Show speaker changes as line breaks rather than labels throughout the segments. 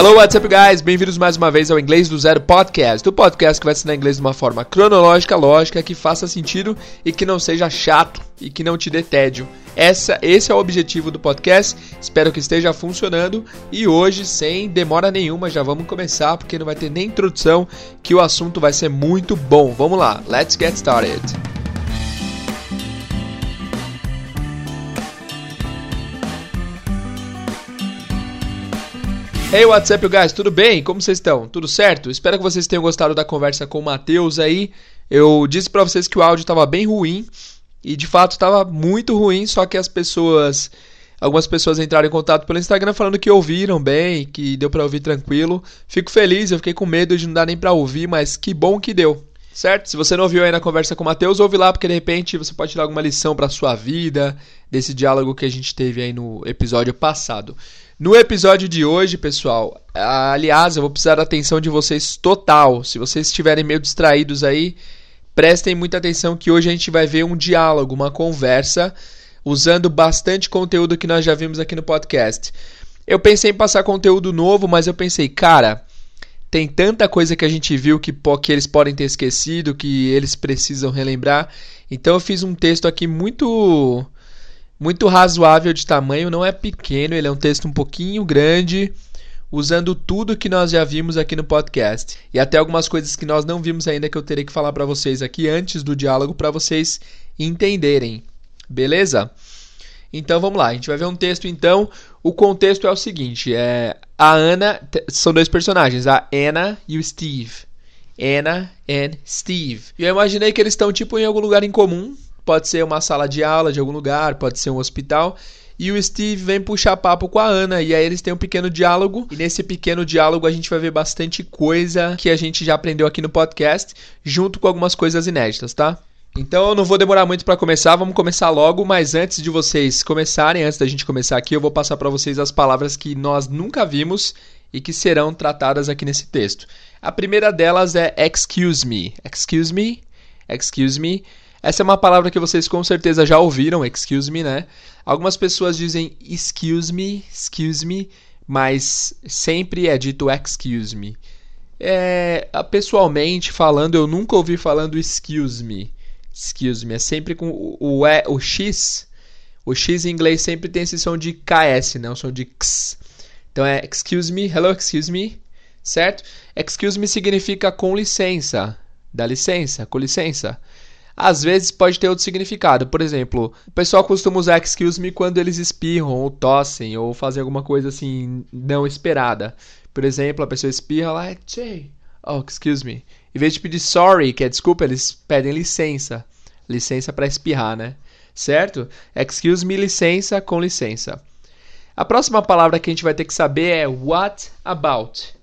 Hello, what's up, guys? Bem-vindos mais uma vez ao Inglês do Zero Podcast, o podcast que vai ensinar inglês de uma forma cronológica, lógica, que faça sentido e que não seja chato e que não te dê tédio. Essa, esse é o objetivo do podcast. Espero que esteja funcionando e hoje, sem demora nenhuma, já vamos começar porque não vai ter nem introdução, que o assunto vai ser muito bom. Vamos lá, let's get started. Hey, what's up, guys? Tudo bem? Como vocês estão? Tudo certo? Espero que vocês tenham gostado da conversa com o Matheus aí. Eu disse para vocês que o áudio estava bem ruim e de fato estava muito ruim, só que as pessoas, algumas pessoas entraram em contato pelo Instagram falando que ouviram bem, que deu para ouvir tranquilo. Fico feliz, eu fiquei com medo de não dar nem para ouvir, mas que bom que deu. Certo? Se você não ouviu aí na conversa com o Matheus, ouve lá, porque de repente você pode tirar alguma lição para sua vida desse diálogo que a gente teve aí no episódio passado. No episódio de hoje, pessoal, aliás, eu vou precisar da atenção de vocês total. Se vocês estiverem meio distraídos aí, prestem muita atenção que hoje a gente vai ver um diálogo, uma conversa, usando bastante conteúdo que nós já vimos aqui no podcast. Eu pensei em passar conteúdo novo, mas eu pensei, cara, tem tanta coisa que a gente viu que, que eles podem ter esquecido, que eles precisam relembrar. Então eu fiz um texto aqui muito muito razoável de tamanho, não é pequeno, ele é um texto um pouquinho grande, usando tudo que nós já vimos aqui no podcast. E até algumas coisas que nós não vimos ainda que eu terei que falar para vocês aqui antes do diálogo para vocês entenderem. Beleza? Então vamos lá, a gente vai ver um texto então. O contexto é o seguinte, é a Ana, são dois personagens, a Anna e o Steve. Anna and Steve. E eu imaginei que eles estão tipo em algum lugar em comum, pode ser uma sala de aula de algum lugar, pode ser um hospital. E o Steve vem puxar papo com a Ana, e aí eles têm um pequeno diálogo. E nesse pequeno diálogo a gente vai ver bastante coisa que a gente já aprendeu aqui no podcast, junto com algumas coisas inéditas, tá? Então eu não vou demorar muito para começar, vamos começar logo, mas antes de vocês começarem, antes da gente começar aqui, eu vou passar para vocês as palavras que nós nunca vimos e que serão tratadas aqui nesse texto. A primeira delas é excuse me. Excuse me. Excuse me essa é uma palavra que vocês com certeza já ouviram, excuse me, né? Algumas pessoas dizem excuse me, excuse me, mas sempre é dito excuse me. É, pessoalmente falando, eu nunca ouvi falando excuse me. Excuse me, é sempre com o, o, o X. O X em inglês sempre tem esse som de KS, né? O som de X. Então é excuse me, hello, excuse me, certo? Excuse me significa com licença, dá licença, com licença às vezes pode ter outro significado. Por exemplo, o pessoal costuma usar excuse me quando eles espirram ou tossem ou fazem alguma coisa assim não esperada. Por exemplo, a pessoa espirra lá, Jay, oh, excuse me. Em vez de pedir sorry, que é desculpa, eles pedem licença. Licença para espirrar, né? Certo? Excuse me, licença, com licença. A próxima palavra que a gente vai ter que saber é what about.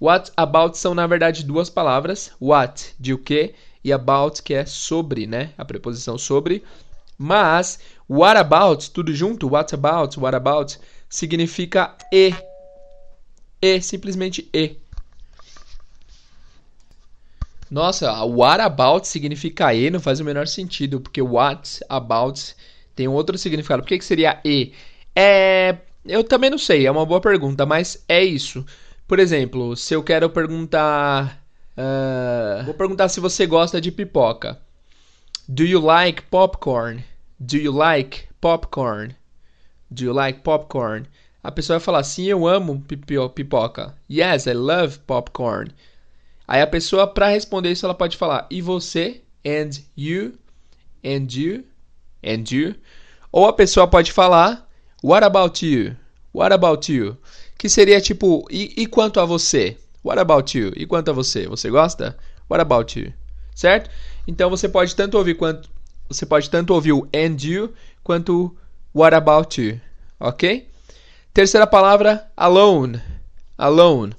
What about são na verdade duas palavras. What de o que e about, que é sobre, né? A preposição sobre. Mas what about, tudo junto, what about, what about, significa e. E, simplesmente e. Nossa, what about significa e não faz o menor sentido, porque what about tem outro significado. Por que, que seria e? É. Eu também não sei, é uma boa pergunta, mas é isso. Por exemplo, se eu quero perguntar Uh, vou perguntar se você gosta de pipoca. Do you like popcorn? Do you like popcorn? Do you like popcorn? A pessoa vai falar sim, eu amo pipoca. Yes, I love popcorn. Aí a pessoa, para responder isso, ela pode falar e você? And you? And you? And you? Ou a pessoa pode falar What about you? What about you? Que seria tipo, e, e quanto a você? What about you? E quanto a você? Você gosta? What about you? Certo? Então você pode tanto ouvir quanto você pode tanto ouvir o and you quanto what about you, OK? Terceira palavra, alone. Alone.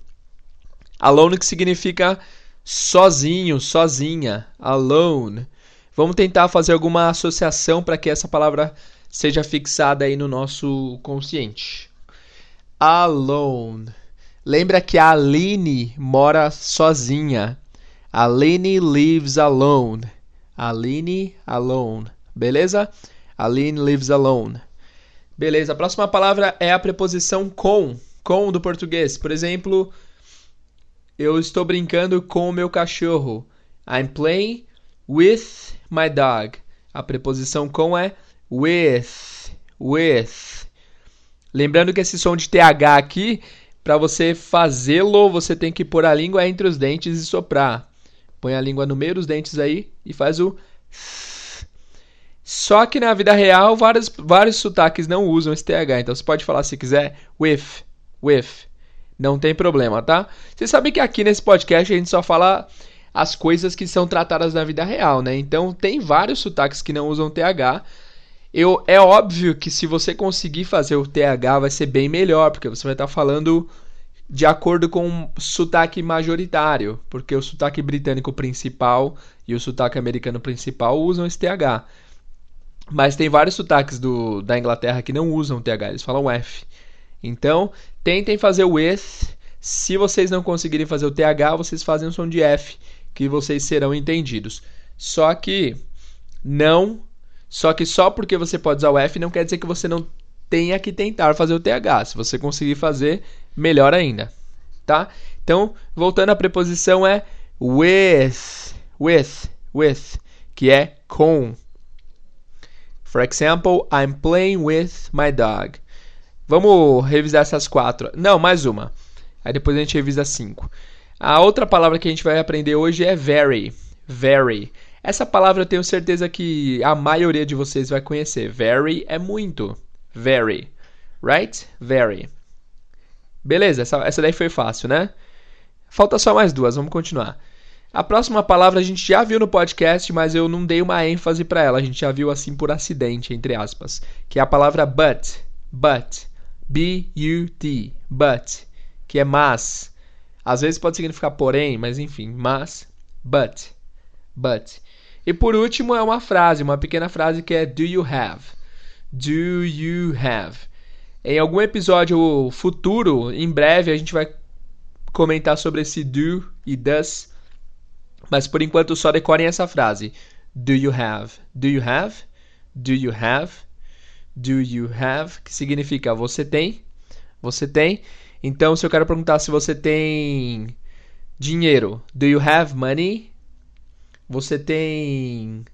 Alone que significa sozinho, sozinha, alone. Vamos tentar fazer alguma associação para que essa palavra seja fixada aí no nosso consciente. Alone. Lembra que a Aline mora sozinha. Aline lives alone. Aline alone. Beleza? Aline lives alone. Beleza. A próxima palavra é a preposição com. com do português. Por exemplo, eu estou brincando com o meu cachorro. I'm playing with my dog. A preposição com é with, with. Lembrando que esse som de TH aqui, para você fazê-lo, você tem que pôr a língua entre os dentes e soprar. Põe a língua no meio dos dentes aí e faz o só que na vida real, vários, vários sotaques não usam esse TH. Então você pode falar se quiser with, with. Não tem problema, tá? Você sabe que aqui nesse podcast a gente só fala as coisas que são tratadas na vida real, né? Então tem vários sotaques que não usam TH. Eu, é óbvio que se você conseguir fazer o TH vai ser bem melhor, porque você vai estar falando de acordo com o sotaque majoritário, porque o sotaque britânico principal e o sotaque americano principal usam esse TH. Mas tem vários sotaques do, da Inglaterra que não usam TH, eles falam F. Então, tentem fazer o with. Se vocês não conseguirem fazer o TH, vocês fazem o som de F, que vocês serão entendidos. Só que não, só que só porque você pode usar o F não quer dizer que você não tenha que tentar fazer o TH. Se você conseguir fazer, melhor ainda, tá? Então, voltando à preposição é with, with, with, que é com. For example, I'm playing with my dog. Vamos revisar essas quatro. Não, mais uma. Aí depois a gente revisa cinco. A outra palavra que a gente vai aprender hoje é very. Very. Essa palavra eu tenho certeza que a maioria de vocês vai conhecer. Very é muito. Very. Right? Very. Beleza, essa, essa daí foi fácil, né? Falta só mais duas, vamos continuar. A próxima palavra a gente já viu no podcast, mas eu não dei uma ênfase para ela. A gente já viu assim por acidente, entre aspas, que é a palavra but, but, b u t, but, que é mas. Às vezes pode significar porém, mas enfim, mas, but, but. E por último é uma frase, uma pequena frase que é do you have? Do you have? Em algum episódio futuro, em breve, a gente vai comentar sobre esse do e does mas por enquanto só decorem essa frase. Do you have? Do you have? Do you have? Do you have? Que significa você tem? Você tem? Então, se eu quero perguntar se você tem dinheiro, do you have money? Você tem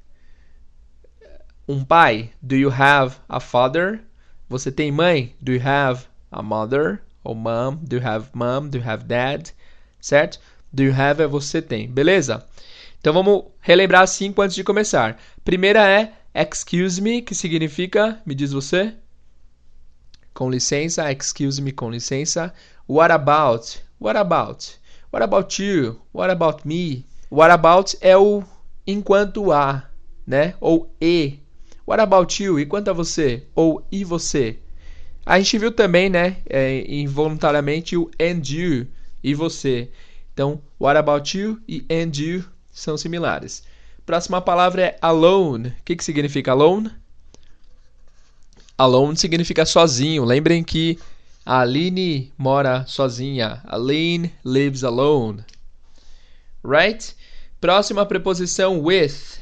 um pai? Do you have a father? Você tem mãe? Do you have a mother? Ou mom? Do you have mom? Do you have dad? Certo? Do you have é você tem, beleza? Então vamos relembrar cinco antes de começar. Primeira é excuse me, que significa, me diz você? Com licença, excuse me, com licença. What about? What about? What about you? What about me? What about é o enquanto a, né? Ou e. What about you? E quanto a você? Ou e você? A gente viu também, né, é, involuntariamente o and you e você. Então, what about you e and you são similares. Próxima palavra é alone. O que, que significa alone? Alone significa sozinho. Lembrem que a Aline mora sozinha. Aline lives alone. Right? Próxima preposição with.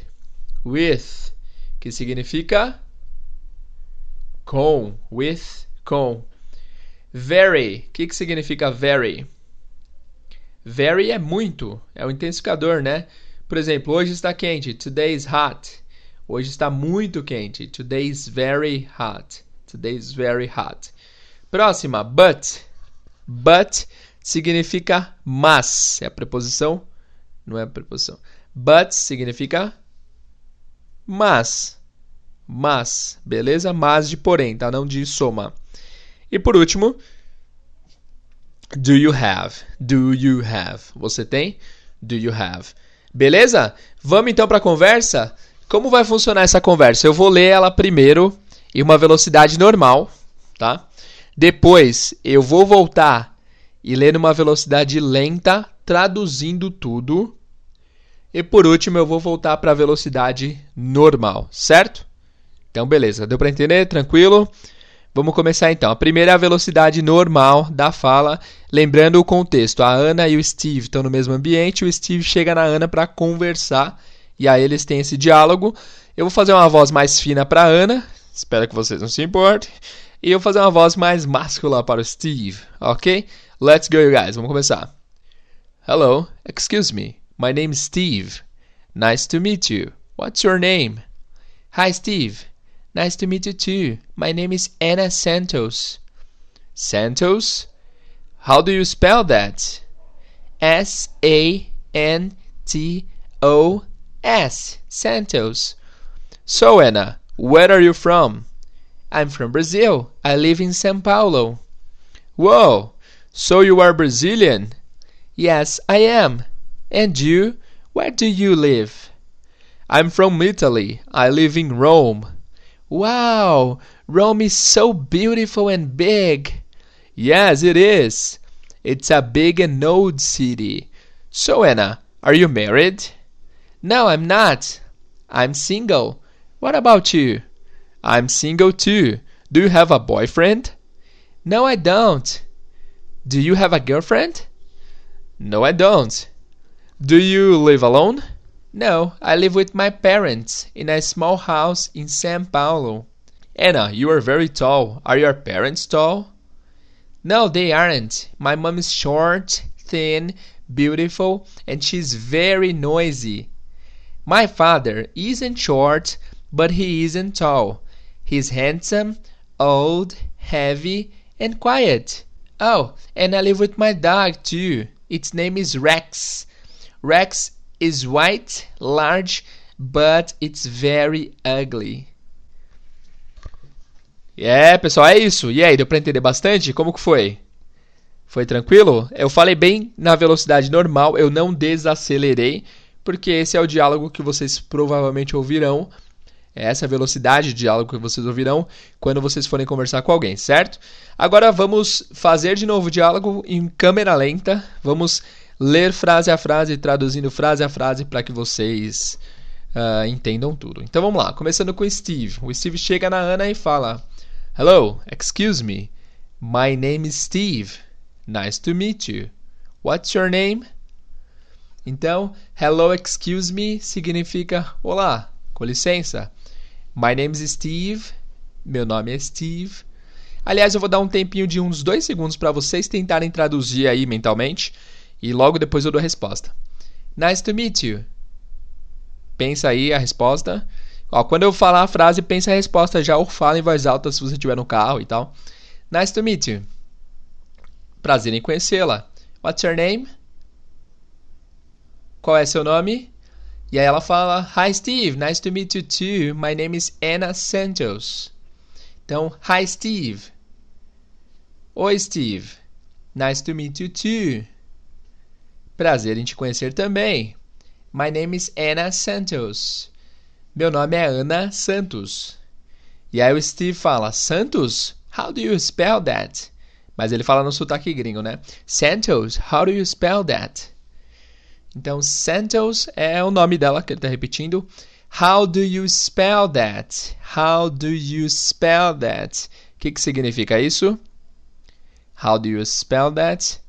With, que significa com. With, com. Very. O que, que significa very? Very é muito, é o intensificador, né? Por exemplo, hoje está quente, today is hot. Hoje está muito quente, today is very hot. Today is very hot. Próxima, but. But significa mas. É a preposição? Não é a preposição. But significa mas. Mas, beleza? Mas de porém, tá? Não de soma. E por último, Do you have? Do you have? Você tem? Do you have? Beleza? Vamos então para a conversa? Como vai funcionar essa conversa? Eu vou ler ela primeiro em uma velocidade normal, tá? Depois eu vou voltar e ler numa velocidade lenta, traduzindo tudo. E por último eu vou voltar para a velocidade normal, certo? Então beleza, deu para entender? Tranquilo? Vamos começar então. A primeira é a velocidade normal da fala, lembrando o contexto. A Ana e o Steve estão no mesmo ambiente, o Steve chega na Ana para conversar e aí eles têm esse diálogo. Eu vou fazer uma voz mais fina para Ana, espero que vocês não se importem. E eu vou fazer uma voz mais máscula para o Steve, ok? Let's go, guys. Vamos começar. Hello, excuse me. My name is Steve. Nice to meet you. What's your name? Hi, Steve. Nice to meet you too. My name is Anna Santos. Santos? How do you spell that? S A N T O S. Santos. So, Anna, where are you from? I'm from Brazil. I live in São Paulo. Whoa! So you are Brazilian? Yes, I am. And you? Where do you live? I'm from Italy. I live in Rome. Wow! Rome is so beautiful and big. Yes, it is. It's a big and old city. So, Anna, are you married? No, I'm not. I'm single. What about you? I'm single too. Do you have a boyfriend? No, I don't. Do you have a girlfriend? No, I don't. Do you live alone? No, I live with my parents in a small house in São Paulo. Anna, you are very tall. Are your parents tall? No, they aren't. My mom is short, thin, beautiful, and she's very noisy. My father isn't short, but he isn't tall. He's handsome, old, heavy, and quiet. Oh, and I live with my dog too. Its name is Rex. Rex is white, large, but it's very ugly. É, pessoal, é isso. E aí, deu pra entender bastante? Como que foi? Foi tranquilo? Eu falei bem na velocidade normal, eu não desacelerei, porque esse é o diálogo que vocês provavelmente ouvirão é essa velocidade de diálogo que vocês ouvirão quando vocês forem conversar com alguém, certo? Agora vamos fazer de novo o diálogo em câmera lenta. Vamos ler frase a frase, traduzindo frase a frase para que vocês uh, entendam tudo. Então vamos lá, começando com o Steve. O Steve chega na Ana e fala: Hello, excuse me. My name is Steve. Nice to meet you. What's your name? Então, hello, excuse me significa olá, com licença. My name is Steve. Meu nome é Steve. Aliás, eu vou dar um tempinho de uns dois segundos para vocês tentarem traduzir aí mentalmente e logo depois eu dou a resposta. Nice to meet you. Pensa aí a resposta. Ó, quando eu falar a frase, pensa a resposta já ou fala em voz alta se você estiver no carro e tal. Nice to meet you. Prazer em conhecê-la. What's your name? Qual é seu nome? E aí ela fala: Hi Steve, nice to meet you too. My name is Anna Santos. Então, Hi Steve. Oi Steve. Nice to meet you too. Prazer em te conhecer também. My name is Anna Santos. Meu nome é Ana Santos. E aí o Steve fala: Santos? How do you spell that? Mas ele fala no sotaque gringo, né? Santos, how do you spell that? Então, Santos é o nome dela que ele está repetindo. How do you spell that? How do you spell that? O que, que significa isso? How do you spell that?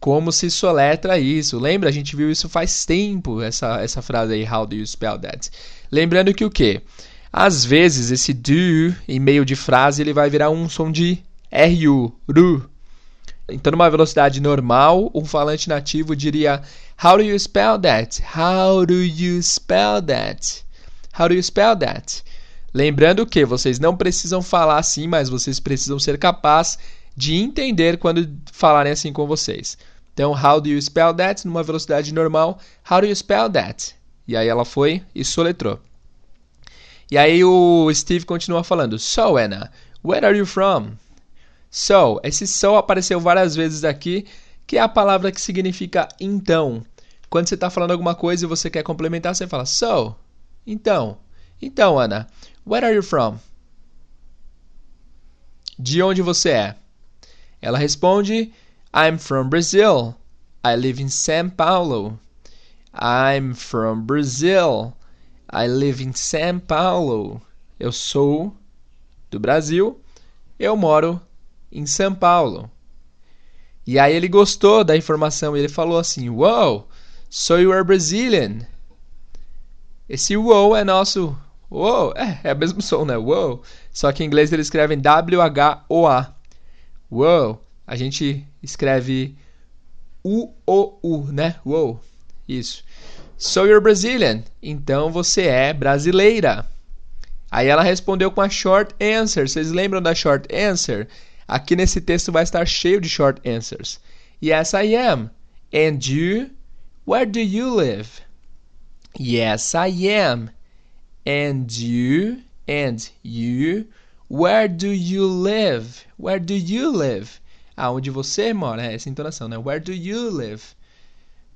Como se soletra isso? Lembra? A gente viu isso faz tempo, essa, essa frase aí, how do you spell that? Lembrando que o quê? Às vezes, esse do, em meio de frase, ele vai virar um som de RU, ru. Então, numa velocidade normal, um falante nativo diria How do you spell that? How do you spell that? How do you spell that? Lembrando que vocês não precisam falar assim, mas vocês precisam ser capazes de entender quando falarem assim com vocês. Então, how do you spell that? Numa velocidade normal, how do you spell that? E aí ela foi e soletrou. E aí o Steve continua falando: So, Anna, where are you from? So, esse so apareceu várias vezes aqui que é a palavra que significa então. Quando você está falando alguma coisa e você quer complementar, você fala so. Então. Então, Ana, where are you from? De onde você é? Ela responde: I'm from Brazil. I live in São Paulo. I'm from Brazil. I live in São Paulo. Eu sou do Brasil. Eu moro em São Paulo. E aí ele gostou da informação e ele falou assim: Wow, so you are Brazilian. Esse wow é nosso Wow, é, é o mesmo som, né? Wow. Só que em inglês eles escrevem W-H-O-A. Wow. A gente escreve U-O-U, né? Wow. Isso. So you're Brazilian. Então você é brasileira. Aí ela respondeu com a short answer. Vocês lembram da short answer? Aqui nesse texto vai estar cheio de short answers. Yes, I am. And you? Where do you live? Yes, I am. And you? And you? Where do you live? Where do you live? Aonde você mora? É essa entonação, né? Where do you live?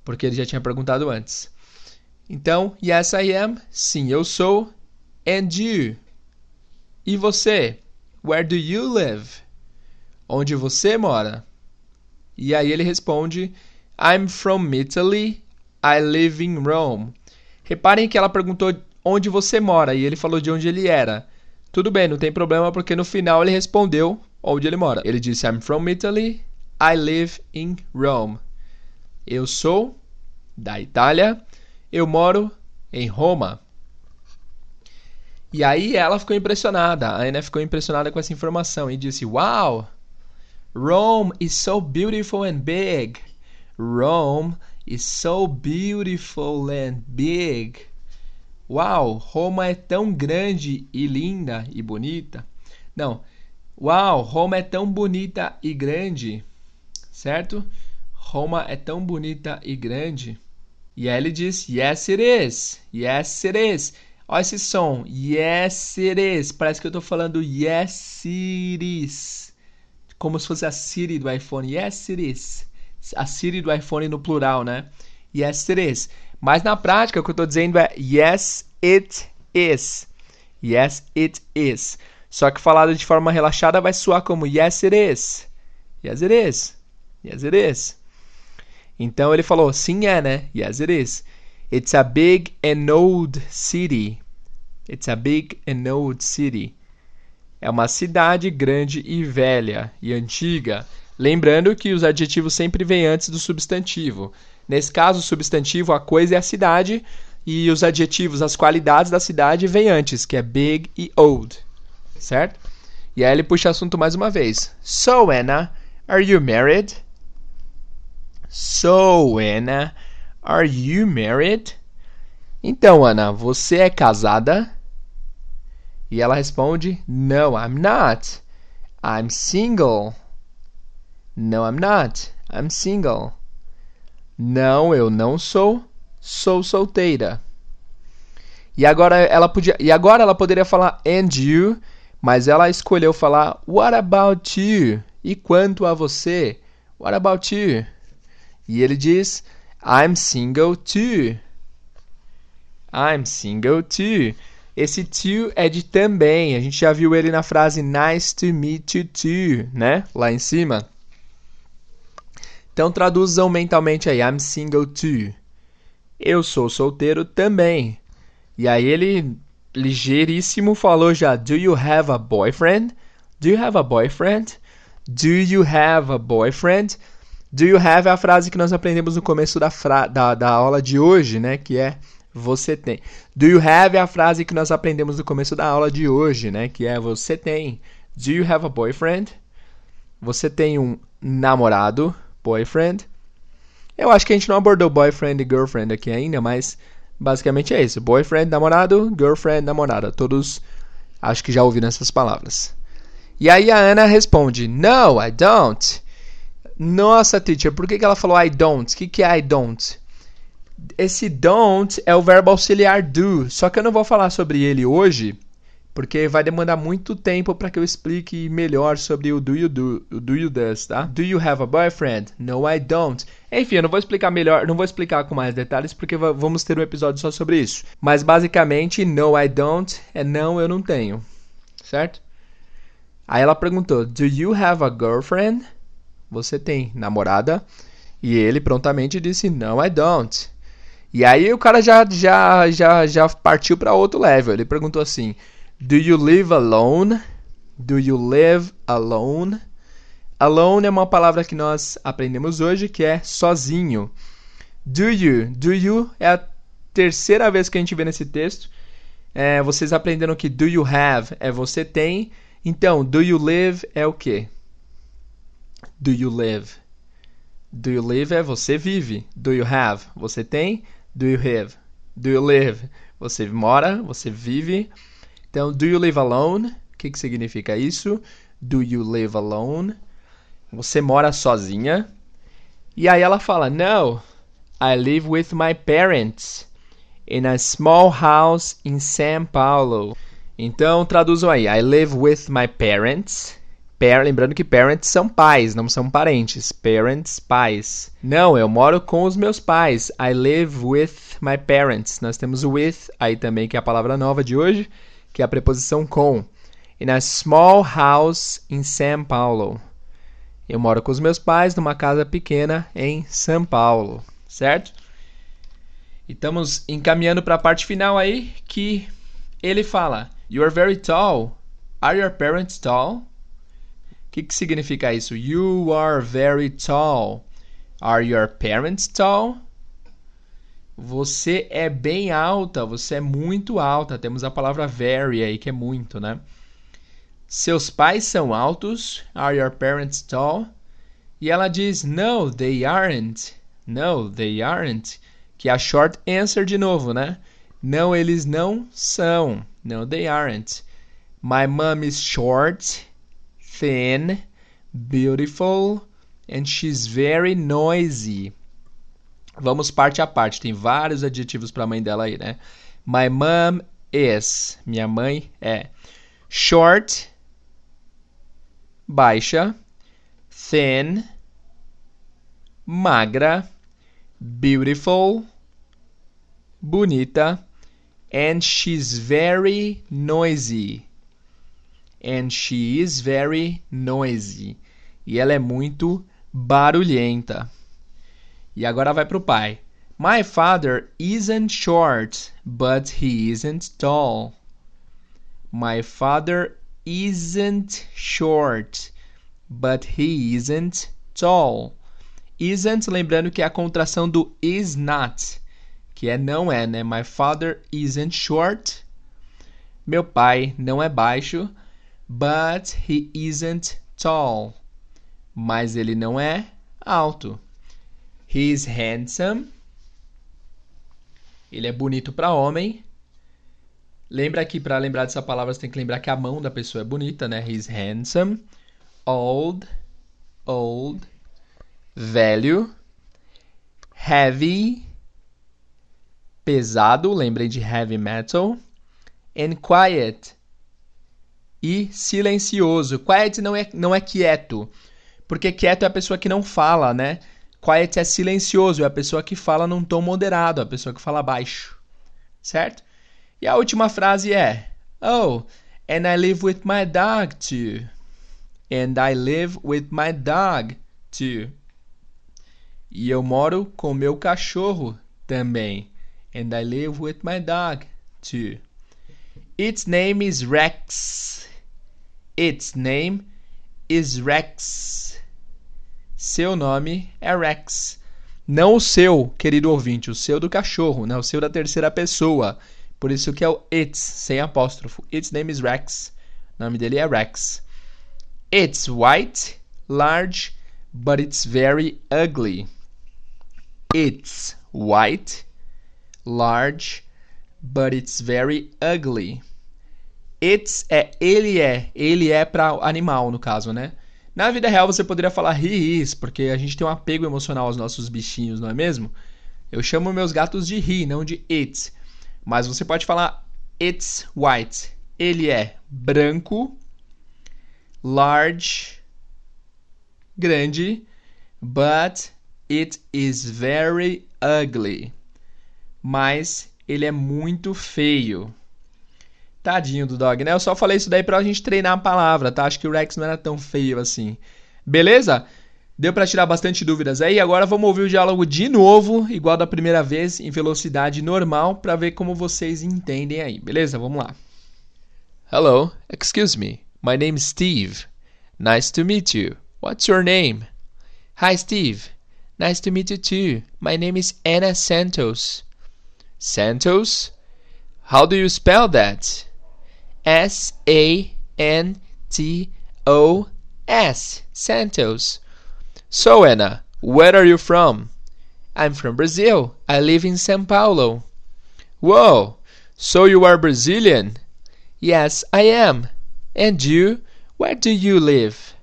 Porque ele já tinha perguntado antes. Então, yes, I am. Sim, eu sou. And you? E você? Where do you live? Onde você mora? E aí ele responde: I'm from Italy. I live in Rome. Reparem que ela perguntou onde você mora e ele falou de onde ele era. Tudo bem, não tem problema porque no final ele respondeu onde ele mora. Ele disse: I'm from Italy. I live in Rome. Eu sou da Itália. Eu moro em Roma. E aí ela ficou impressionada. A Ana ficou impressionada com essa informação e disse: Wow! Rome is so beautiful and big. Rome is so beautiful and big. Uau, Roma é tão grande e linda e bonita. Não. Uau, Roma é tão bonita e grande. Certo? Roma é tão bonita e grande. E aí ele diz: Yes, it is. Yes, it is. Olha esse som. Yes, it is. Parece que eu estou falando Yes, it is como se fosse a Siri do iPhone. Yes, it is. A Siri do iPhone no plural, né? Yes, it is. Mas na prática, o que eu estou dizendo é Yes, it is. Yes, it is. Só que falado de forma relaxada vai soar como Yes, it is. Yes, it is. Yes, it is. Então ele falou, sim é, né? Yes, it is. It's a big and old city. It's a big and old city. É uma cidade grande e velha e antiga. Lembrando que os adjetivos sempre vêm antes do substantivo. Nesse caso, o substantivo, a coisa é a cidade, e os adjetivos, as qualidades da cidade, vêm antes, que é big e old. Certo? E aí ele puxa assunto mais uma vez. So, Anna, are you married? So, Anna, are you married? Então, Ana, você é casada? E ela responde: No, I'm not. I'm single. No, I'm not. I'm single. Não, eu não sou. Sou solteira. E agora ela podia, e agora ela poderia falar and you, mas ela escolheu falar what about you? E quanto a você? What about you? E ele diz I'm single too. I'm single too. Esse to é de também. A gente já viu ele na frase nice to meet you too, né? Lá em cima. Então traduzam mentalmente aí. I'm single too. Eu sou solteiro também. E aí ele ligeiríssimo falou já. Do you have a boyfriend? Do you have a boyfriend? Do you have a boyfriend? Do you have é a frase que nós aprendemos no começo da, da, da aula de hoje, né? Que é você tem. Do you have é a frase que nós aprendemos no começo da aula de hoje, né? Que é você tem. Do you have a boyfriend? Você tem um namorado, boyfriend. Eu acho que a gente não abordou boyfriend e girlfriend aqui ainda, mas basicamente é isso. Boyfriend, namorado, girlfriend, namorada. Todos acho que já ouviram essas palavras. E aí a Ana responde: No, I don't. Nossa, teacher, por que, que ela falou I don't? O que, que é I don't? esse don't é o verbo auxiliar do, só que eu não vou falar sobre ele hoje, porque vai demandar muito tempo para que eu explique melhor sobre o do you do, o do you does, tá? Do you have a boyfriend? No, I don't. Enfim, eu não vou explicar melhor, não vou explicar com mais detalhes porque vamos ter um episódio só sobre isso. Mas basicamente, no, I don't é não, eu não tenho. Certo? Aí ela perguntou: Do you have a girlfriend? Você tem namorada? E ele prontamente disse: No, I don't. E aí o cara já já já já partiu para outro level. Ele perguntou assim: Do you live alone? Do you live alone? Alone é uma palavra que nós aprendemos hoje que é sozinho. Do you? Do you é a terceira vez que a gente vê nesse texto. É, vocês aprenderam que do you have é você tem. Então, do you live é o quê? Do you live? Do you live é você vive. Do you have? Você tem. Do you have? Do you live? Você mora, você vive. Então, do you live alone? O que, que significa isso? Do you live alone? Você mora sozinha? E aí ela fala: No, I live with my parents in a small house in São Paulo. Então traduzam aí: I live with my parents. Lembrando que parents são pais, não são parentes. Parents, pais. Não, eu moro com os meus pais. I live with my parents. Nós temos o with aí também, que é a palavra nova de hoje, que é a preposição com. In a small house in São Paulo. Eu moro com os meus pais numa casa pequena em São Paulo, certo? E estamos encaminhando para a parte final aí que ele fala: You are very tall. Are your parents tall? O que, que significa isso? You are very tall. Are your parents tall? Você é bem alta, você é muito alta. Temos a palavra very aí, que é muito, né? Seus pais são altos? Are your parents tall? E ela diz: No, they aren't. No, they aren't. Que é a short answer de novo, né? Não, eles não são. No, they aren't. My mom is short, thin, beautiful, and she's very noisy. Vamos parte a parte. Tem vários adjetivos para a mãe dela aí, né? My mom is. Minha mãe é. Short, baixa, thin, magra, beautiful, bonita, and she's very noisy. And she is very noisy. E ela é muito barulhenta. E agora vai para o pai. My father isn't short, but he isn't tall. My father isn't short, but he isn't tall. Isn't, lembrando que é a contração do is not, que é não é, né? My father isn't short. Meu pai não é baixo, but he isn't tall. Mas ele não é alto. He is handsome. Ele é bonito para homem, Lembra que para lembrar dessa palavra você tem que lembrar que a mão da pessoa é bonita, né? He's handsome, old, old, velho, heavy, pesado, lembrem de heavy metal, and quiet, e silencioso. Quiet não é, não é quieto, porque quieto é a pessoa que não fala, né? Quiet é silencioso, é a pessoa que fala num tom moderado, a pessoa que fala baixo, certo? E a última frase é: Oh, and I live with my dog too. And I live with my dog too. E eu moro com meu cachorro também. And I live with my dog too. Its name is Rex. Its name is Rex. Seu nome é Rex. Não o seu, querido ouvinte, o seu do cachorro, né? o seu da terceira pessoa. Por isso que é o it's, sem apóstrofo. Its name is Rex. O nome dele é Rex. It's white, large, but it's very ugly. It's white, large, but it's very ugly. It's é ele é, ele é para animal no caso, né? Na vida real você poderia falar he is, porque a gente tem um apego emocional aos nossos bichinhos, não é mesmo? Eu chamo meus gatos de he, não de it. Mas você pode falar it's white. Ele é branco, large, grande, but it is very ugly. Mas ele é muito feio. Tadinho do dog, né? Eu só falei isso daí pra gente treinar a palavra, tá? Acho que o Rex não era tão feio assim. Beleza? Deu para tirar bastante dúvidas aí. Agora vamos ouvir o diálogo de novo, igual da primeira vez, em velocidade normal, para ver como vocês entendem aí. Beleza? Vamos lá.
Hello, excuse me. My name is Steve. Nice to meet you. What's your name?
Hi, Steve. Nice to meet you too. My name is Anna Santos.
Santos?
How do you spell that? S A N T O S. Santos.
So, Anna, where are you from?
I'm from Brazil. I live in São Paulo.
Whoa! So you are Brazilian?
Yes, I am. And you? Where do you live?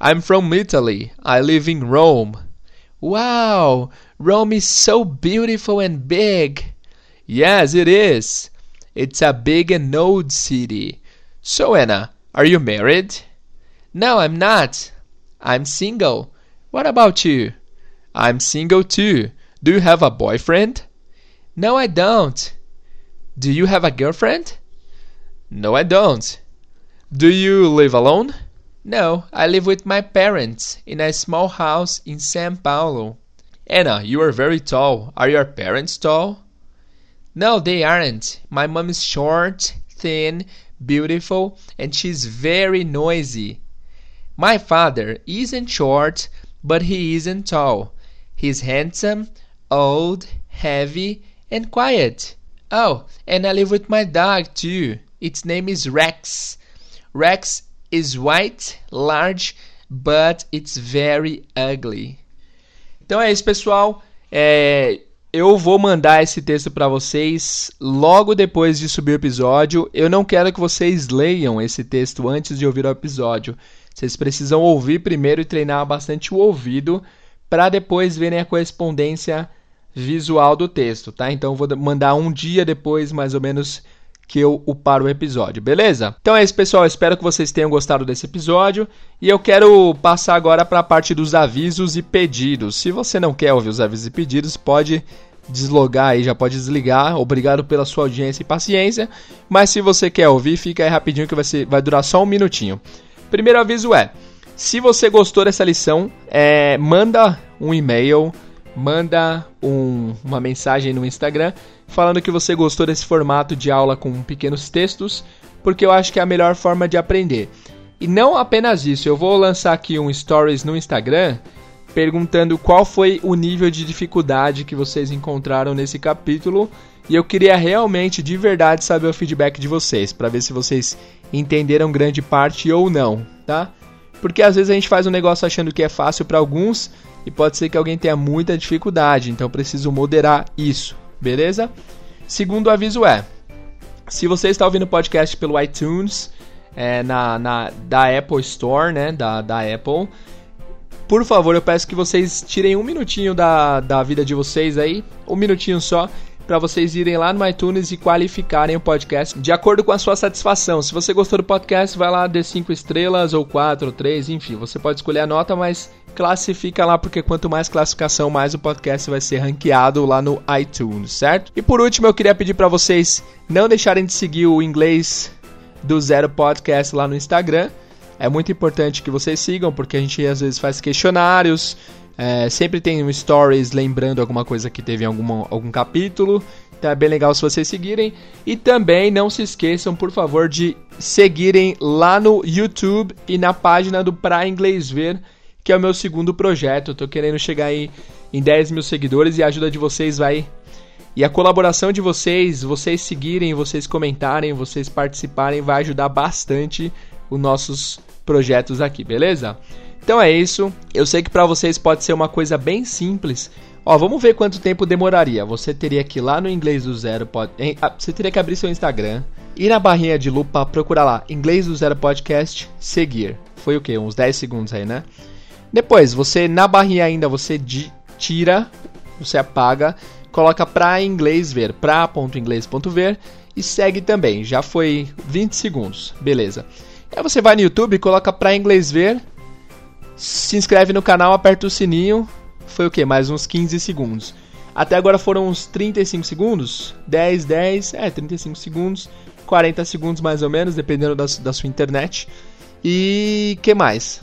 I'm from Italy. I live in Rome.
Wow! Rome is so beautiful and big.
Yes, it is. It's a big and old city. So, Anna, are you married?
No, I'm not. I'm single. What about you?
I'm single too. Do you have a boyfriend?
No, I don't. Do you have a girlfriend?
No, I don't. Do you live alone?
No, I live with my parents in a small house in São Paulo.
Anna, you are very tall. Are your parents tall?
No, they aren't. My mom is short, thin, beautiful, and she's very noisy. My father isn't short, but he isn't tall. He's handsome, old, heavy, and quiet. Oh, and I live with my dog too. Its name is Rex. Rex is white, large, but it's very ugly.
Então é isso, pessoal. É, eu vou mandar esse texto para vocês logo depois de subir o episódio. Eu não quero que vocês leiam esse texto antes de ouvir o episódio. Vocês precisam ouvir primeiro e treinar bastante o ouvido para depois verem a correspondência visual do texto, tá? Então eu vou mandar um dia depois, mais ou menos, que eu upar o episódio, beleza? Então é isso, pessoal. espero que vocês tenham gostado desse episódio. E eu quero passar agora para a parte dos avisos e pedidos. Se você não quer ouvir os avisos e pedidos, pode deslogar aí, já pode desligar. Obrigado pela sua audiência e paciência. Mas se você quer ouvir, fica aí rapidinho que vai, ser, vai durar só um minutinho. Primeiro aviso é: se você gostou dessa lição, é, manda um e-mail, manda um, uma mensagem no Instagram falando que você gostou desse formato de aula com pequenos textos, porque eu acho que é a melhor forma de aprender. E não apenas isso, eu vou lançar aqui um stories no Instagram perguntando qual foi o nível de dificuldade que vocês encontraram nesse capítulo, e eu queria realmente de verdade saber o feedback de vocês, para ver se vocês entenderam grande parte ou não, tá? Porque às vezes a gente faz um negócio achando que é fácil para alguns e pode ser que alguém tenha muita dificuldade, então preciso moderar isso beleza? Segundo aviso é: se você está ouvindo o podcast pelo iTunes, é, na, na, da Apple Store, né? Da, da Apple. Por favor, eu peço que vocês tirem um minutinho da, da vida de vocês aí, um minutinho só, para vocês irem lá no iTunes e qualificarem o podcast de acordo com a sua satisfação. Se você gostou do podcast, vai lá, dê 5 estrelas ou 4 ou 3, enfim, você pode escolher a nota, mas classifica lá, porque quanto mais classificação, mais o podcast vai ser ranqueado lá no iTunes, certo? E por último, eu queria pedir para vocês não deixarem de seguir o inglês do Zero Podcast lá no Instagram. É muito importante que vocês sigam, porque a gente às vezes faz questionários, é, sempre tem um stories lembrando alguma coisa que teve em alguma, algum capítulo. Então é bem legal se vocês seguirem. E também não se esqueçam, por favor, de seguirem lá no YouTube e na página do Pra Inglês Ver, que é o meu segundo projeto. Eu tô querendo chegar aí em 10 mil seguidores e a ajuda de vocês vai. E a colaboração de vocês, vocês seguirem, vocês comentarem, vocês participarem, vai ajudar bastante os nossos projetos aqui, beleza? Então é isso. Eu sei que para vocês pode ser uma coisa bem simples. Ó, vamos ver quanto tempo demoraria. Você teria que ir lá no inglês do zero, pode, ah, você teria que abrir seu Instagram, ir na barrinha de lupa, procurar lá inglês do zero podcast, seguir. Foi o que? Uns 10 segundos aí, né? Depois, você na barrinha ainda você tira, você apaga, coloca pra inglês ver, pra.inglês.ver e segue também. Já foi 20 segundos. Beleza. Aí você vai no YouTube, coloca pra inglês ver se inscreve no canal, aperta o sininho. Foi o que? Mais uns 15 segundos. Até agora foram uns 35 segundos. 10, 10, é, 35 segundos. 40 segundos mais ou menos, dependendo da, da sua internet. E que mais?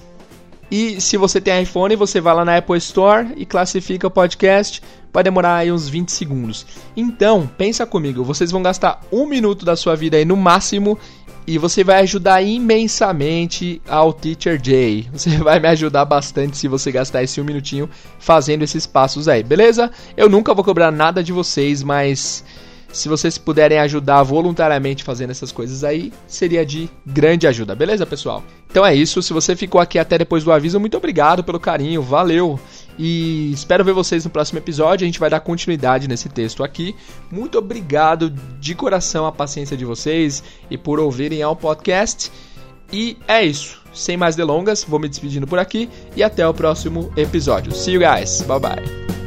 E se você tem iPhone, você vai lá na Apple Store e classifica o podcast. Vai demorar aí uns 20 segundos. Então, pensa comigo, vocês vão gastar um minuto da sua vida aí no máximo e você vai ajudar imensamente ao Teacher Jay. Você vai me ajudar bastante se você gastar esse um minutinho fazendo esses passos aí, beleza? Eu nunca vou cobrar nada de vocês, mas Se vocês puderem ajudar voluntariamente fazendo essas coisas aí, seria de grande ajuda, beleza, pessoal? Então é isso. Se você ficou aqui até depois do aviso, muito obrigado pelo carinho, valeu! E espero ver vocês no próximo episódio. A gente vai dar continuidade nesse texto aqui. Muito obrigado de coração a paciência de vocês e por ouvirem ao podcast. E é isso. Sem mais delongas, vou me despedindo por aqui e até o próximo episódio. See you guys. Bye bye.